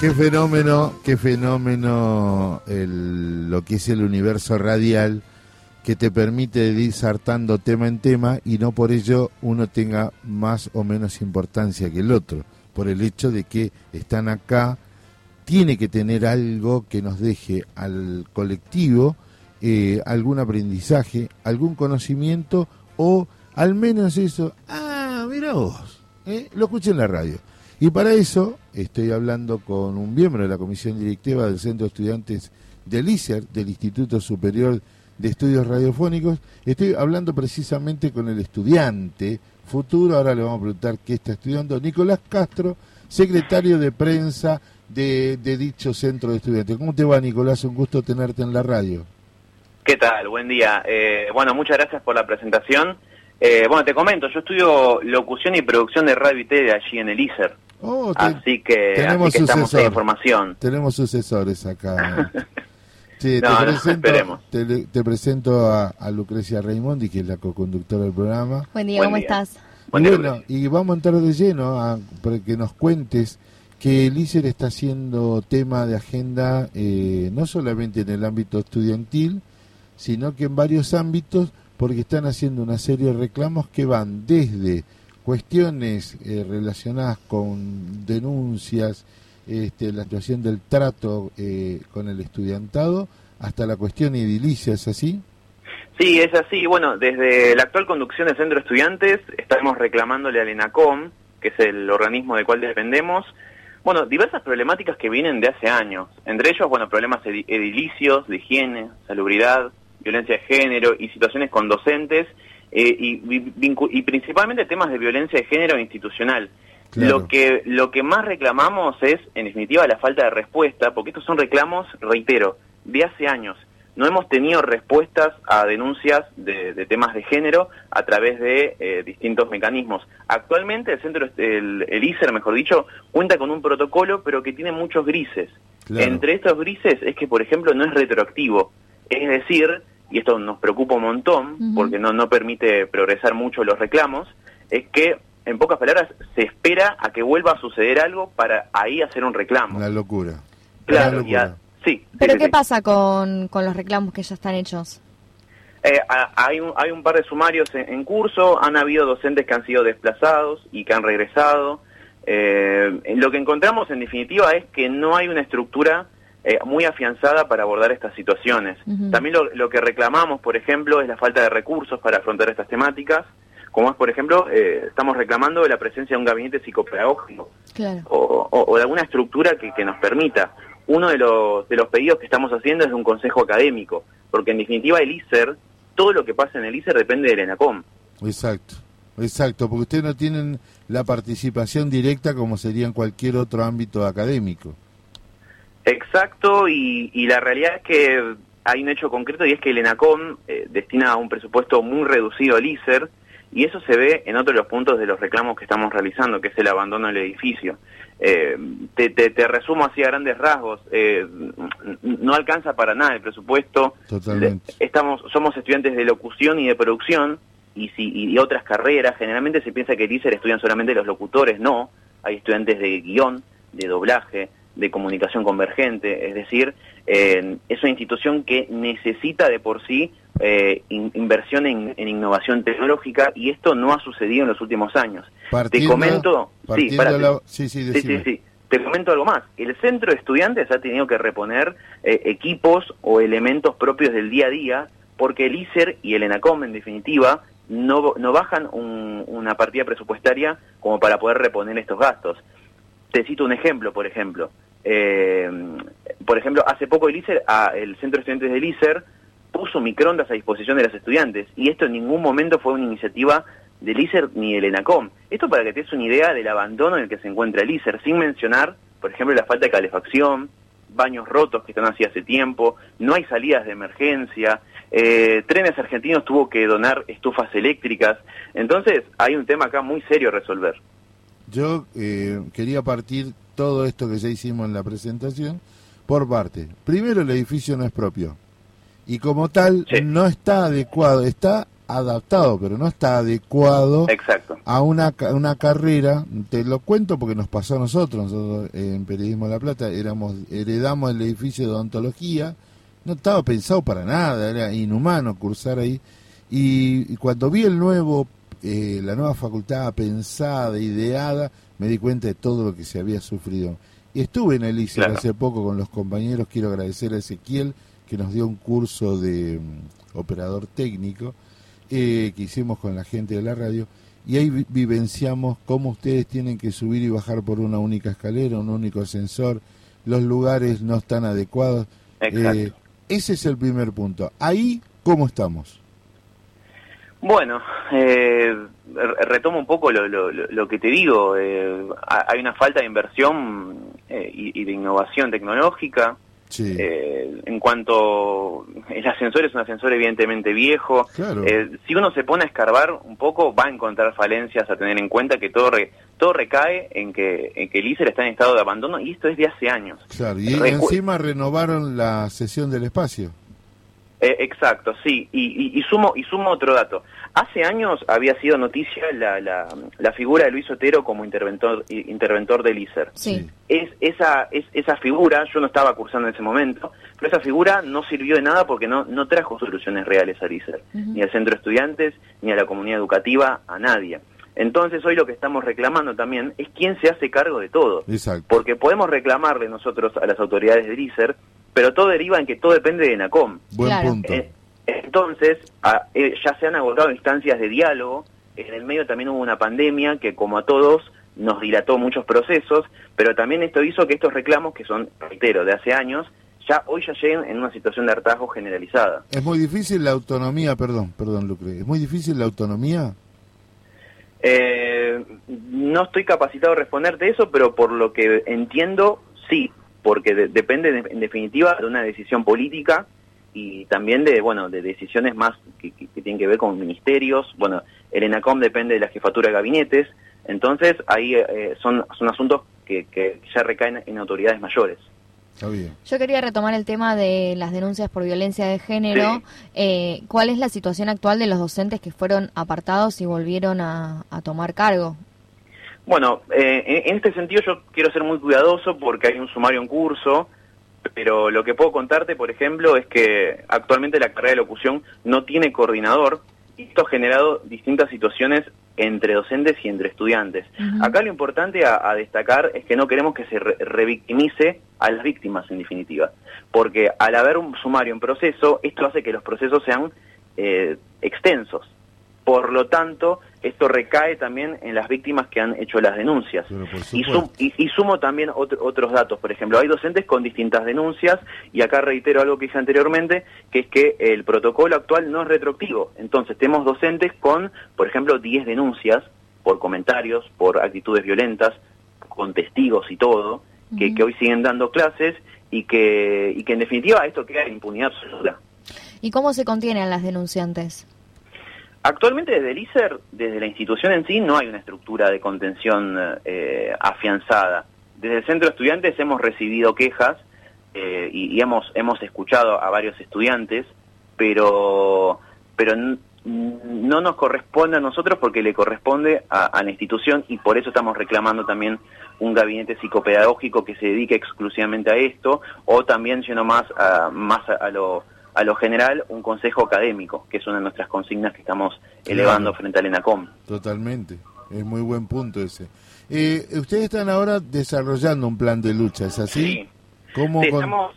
Qué fenómeno, qué fenómeno el, lo que es el universo radial que te permite ir saltando tema en tema y no por ello uno tenga más o menos importancia que el otro, por el hecho de que están acá, tiene que tener algo que nos deje al colectivo eh, algún aprendizaje, algún conocimiento o al menos eso, ah, mira vos, eh, lo escuché en la radio. Y para eso estoy hablando con un miembro de la comisión directiva del Centro de Estudiantes del ICER, del Instituto Superior de Estudios Radiofónicos. Estoy hablando precisamente con el estudiante futuro, ahora le vamos a preguntar qué está estudiando, Nicolás Castro, secretario de prensa de, dicho centro de estudiantes. ¿Cómo te va, Nicolás? Un gusto tenerte en la radio. ¿Qué tal? Buen día. Eh, bueno, muchas gracias por la presentación. Eh, bueno, te comento, yo estudio locución y producción de radio y tele allí en el ICER. Oh, así que, tenemos así estamos en información. Tenemos sucesores acá. te, presento, te, presento a, Lucrecia Raimondi, que es la co-conductora del programa. Buen día, ¿cómo estás? bueno, y vamos a entrar de lleno a, para que nos cuentes que el ICER está haciendo tema de agenda eh, no solamente en el ámbito estudiantil, sino que en varios ámbitos, porque están haciendo una serie de reclamos que van desde cuestiones eh, relacionadas con denuncias, este, la situación del trato eh, con el estudiantado, hasta la cuestión edilicia, ¿es así? Sí, es así. Bueno, desde la actual conducción del Centro de Estudiantes estamos reclamándole al ENACOM, que es el organismo del cual dependemos, bueno, diversas problemáticas que vienen de hace años. Entre ellos, bueno, problemas edilicios, de higiene, salubridad, violencia de género y situaciones con docentes eh, y, principalmente temas de violencia de género institucional. Lo que lo que más reclamamos es, en definitiva, la falta de respuesta, porque estos son reclamos, reitero, de hace años. No hemos tenido respuestas a denuncias de, temas de género a través de eh, distintos mecanismos. Actualmente el centro, el, el, ICER, mejor dicho, cuenta con un protocolo, pero que tiene muchos grises. Entre estos grises es que, por ejemplo, no es retroactivo. Es decir, y esto nos preocupa un montón porque no, no permite progresar mucho los reclamos, es que, en pocas palabras, se espera a que vuelva a suceder algo para ahí hacer un reclamo. La locura. Claro, sí. ¿Pero qué pasa con, con los reclamos que ya están hechos? Eh, hay, un, hay un par de sumarios en, curso, han habido docentes que han sido desplazados y que han regresado. Eh, lo que encontramos en definitiva es que no hay una estructura eh, muy afianzada para abordar estas situaciones. También lo, que reclamamos, por ejemplo, es la falta de recursos para afrontar estas temáticas, como es, por ejemplo, eh, estamos reclamando la presencia de un gabinete psicopedagógico o, de alguna estructura que, nos permita. Uno de los, de los pedidos que estamos haciendo es de un consejo académico, porque en definitiva el ICER, todo lo que pasa en el ICER depende del ENACOM. Exacto. Exacto, porque ustedes no tienen la participación directa como sería en cualquier otro ámbito académico. Exacto, y, la realidad es que hay un hecho concreto y es que el ENACOM eh, destina un presupuesto muy reducido al ICER y eso se ve en otro de los puntos de los reclamos que estamos realizando, que es el abandono del edificio. Eh, te, te, resumo así a grandes rasgos, eh, no alcanza para nada el presupuesto. Totalmente. Estamos, somos estudiantes de locución y de producción y, si, y otras carreras. Generalmente se piensa que el ICER estudian solamente los locutores, no. Hay estudiantes de guion, de doblaje, de comunicación convergente, es decir, eh, es una institución que necesita de por sí eh, inversión en, innovación tecnológica y esto no ha sucedido en los últimos años. te comento, sí, sí, sí, sí, te comento algo más. El centro de estudiantes ha tenido que reponer eh, equipos o elementos propios del día a día porque el ICER y el ENACOM, en definitiva, no, no bajan una partida presupuestaria como para poder reponer estos gastos. Te cito un ejemplo, por ejemplo. Eh, por ejemplo, hace poco el ICER, el Centro de Estudiantes del ICER puso microondas a disposición de los estudiantes y esto en ningún momento fue una iniciativa del ICER ni del ENACOM. Esto para que te des una idea del abandono en el que se encuentra el ICER, sin mencionar, por ejemplo, la falta de calefacción, baños rotos que están así hace tiempo, no hay salidas de emergencia, eh, Trenes Argentinos tuvo que donar estufas eléctricas, entonces hay un tema acá muy serio a resolver. Yo eh, quería partir todo esto que ya hicimos en la presentación por parte. Primero, el edificio no es propio y como tal no está adecuado, está adaptado, pero no está adecuado Exacto. a una, una carrera. Te lo cuento porque nos pasó a nosotros, nosotros eh, en Periodismo de La Plata, éramos heredamos el edificio de odontología, no estaba pensado para nada, era inhumano cursar ahí. Y, y cuando vi el nuevo, eh, la nueva facultad pensada, ideada, me di cuenta de todo lo que se había sufrido. Y estuve en el ICER Claro. hace poco con los compañeros, quiero agradecer a Ezequiel que nos dio un curso de mm, operador técnico eh, que hicimos con la gente de la radio y ahí vi- vivenciamos cómo ustedes tienen que subir y bajar por una única escalera, un único ascensor, los lugares no están adecuados. Exacto. Eh, ese es el primer punto. Ahí, ¿cómo estamos? Bueno, eh, re- retomo un poco lo, lo- que te digo. eh, ha- hay una falta de inversión eh, y, y de innovación tecnológica. Sí, Eh, en cuanto el ascensor es un ascensor evidentemente viejo, claro. eh, si uno se pone a escarbar un poco va a encontrar falencias a tener en cuenta que todo re- todo recae en que en que el ICER está en estado de abandono y esto es de hace años. claro. Y recu- encima renovaron la sesión del espacio. Eh, exacto, sí. Y, y- y sumo y sumo otro dato. Hace años había sido noticia la, la, la figura de Luis Otero como interventor interventor del ICER. Sí. Es esa es esa figura, yo no estaba cursando en ese momento, pero esa figura no sirvió de nada porque no no trajo soluciones reales al Ujú. ni al centro de estudiantes, ni a la comunidad educativa, a nadie. Entonces hoy lo que estamos reclamando también es quién se hace cargo de todo. Exacto. Porque podemos reclamarle nosotros a las autoridades del ICER, pero todo deriva en que todo depende de NACOM. Buen Claro. punto. Eh, entonces, eh, ya se han agotado instancias de diálogo, en el medio también hubo una pandemia que como a todos nos dilató muchos procesos, pero también esto hizo que estos reclamos, que son, reitero, de hace años, ya hoy ya lleguen en una situación de hartazgo generalizada. Es muy difícil la autonomía, perdón, perdón Lucre, es muy difícil la autonomía. Eh, no estoy capacitado a responderte eso, pero por lo que entiendo, sí, porque de- depende de- en definitiva de una decisión política y también de bueno de decisiones más que, que- que tienen que ver con ministerios. Bueno, el ENACOM depende de la jefatura de gabinetes, entonces ahí eh, son, son asuntos que, que ya recaen en autoridades mayores. Yo quería retomar el tema de las denuncias por violencia de género. Sí. Eh, ¿Cuál es la situación actual de los docentes que fueron apartados y volvieron a, a tomar cargo? Bueno, eh, en este sentido yo quiero ser muy cuidadoso porque hay un sumario en curso, pero lo que puedo contarte, por ejemplo, es que actualmente la carrera de locución no tiene coordinador y esto ha generado distintas situaciones entre docentes y entre estudiantes. Acá lo importante a, a destacar es que no queremos que se re- revictimice a las víctimas, en definitiva, porque al haber un sumario en proceso, esto hace que los procesos sean eh, extensos. Por lo tanto, esto recae también en las víctimas que han hecho las denuncias. Y, sum- y- y sumo también otro- otros datos, por ejemplo, hay docentes con distintas denuncias y acá reitero algo que dije anteriormente, que es que el protocolo actual no es retroactivo. Entonces tenemos docentes con, por ejemplo, 10 denuncias por comentarios, por actitudes violentas, con testigos y todo, que, que hoy siguen dando clases y que, y que en definitiva esto queda en impunidad absoluta. ¿Y cómo se contienen las denunciantes? Actualmente desde el ICER, desde la institución en sí, no hay una estructura de contención eh, afianzada. Desde el centro de estudiantes hemos recibido quejas eh, y, hemos hemos escuchado a varios estudiantes, pero pero no nos corresponde a nosotros porque le corresponde a, la institución y por eso estamos reclamando también un gabinete psicopedagógico que se dedique exclusivamente a esto o también yendo más a, más a, a lo a lo general un consejo académico que es una de nuestras consignas que estamos elevando frente al ENACOM. Totalmente. Es muy buen punto ese. Eh, ustedes están ahora desarrollando un plan de lucha, ¿es así? ¿Cómo Sí, con- estamos,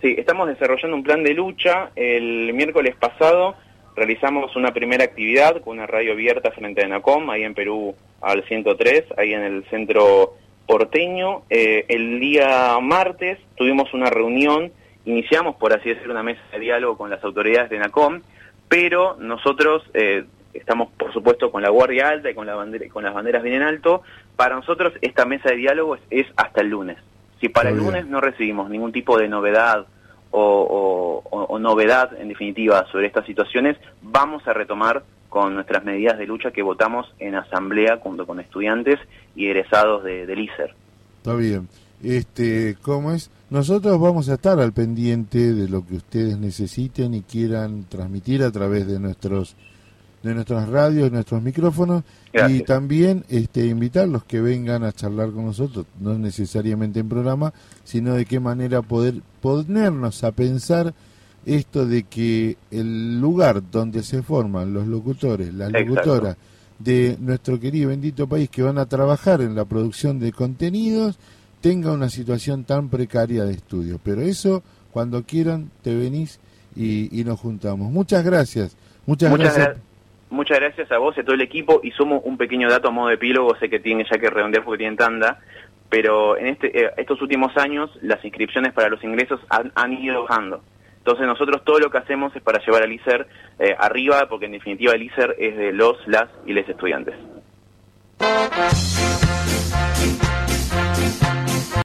sí, estamos desarrollando un plan de lucha. El miércoles pasado realizamos una primera actividad con una radio abierta frente a ENACOM, ahí en Perú al 103, ahí en el centro porteño. Eh, el día martes tuvimos una reunión, iniciamos, por así decirlo, una mesa de diálogo con las autoridades de ENACOM, pero nosotros eh, estamos, por supuesto, con la guardia alta y con, la bandera, con las banderas bien en alto. Para nosotros esta mesa de diálogo es, es hasta el lunes. Si para el bien. lunes no recibimos ningún tipo de novedad o, o- novedad, en definitiva, sobre estas situaciones, vamos a retomar con nuestras medidas de lucha que votamos en asamblea junto con estudiantes y egresados de, del ICER. Está bien. Este, ¿cómo es? Nosotros vamos a estar al pendiente de lo que ustedes necesiten y quieran transmitir a través de nuestros de nuestras radios, de nuestros micrófonos y también este, invitarlos que vengan a charlar con nosotros, no necesariamente en programa, sino de qué manera poder ponernos a pensar esto de que el lugar donde se forman los locutores, las locutoras de nuestro querido bendito país que van a trabajar en la producción de contenidos, tenga una situación tan precaria de estudio. Pero eso, cuando quieran, te venís y, nos juntamos. Muchas gracias. Muchas, gracias. muchas gracias a vos y a todo el equipo. Y somos un pequeño dato a modo de epílogo, sé que tiene ya que redondear porque tienen tanda, pero en este, eh, estos últimos años las inscripciones para los ingresos han, han ido bajando. Entonces nosotros todo lo que hacemos es para llevar al ISER eh, arriba, porque en definitiva el ISER es de los, las y les estudiantes.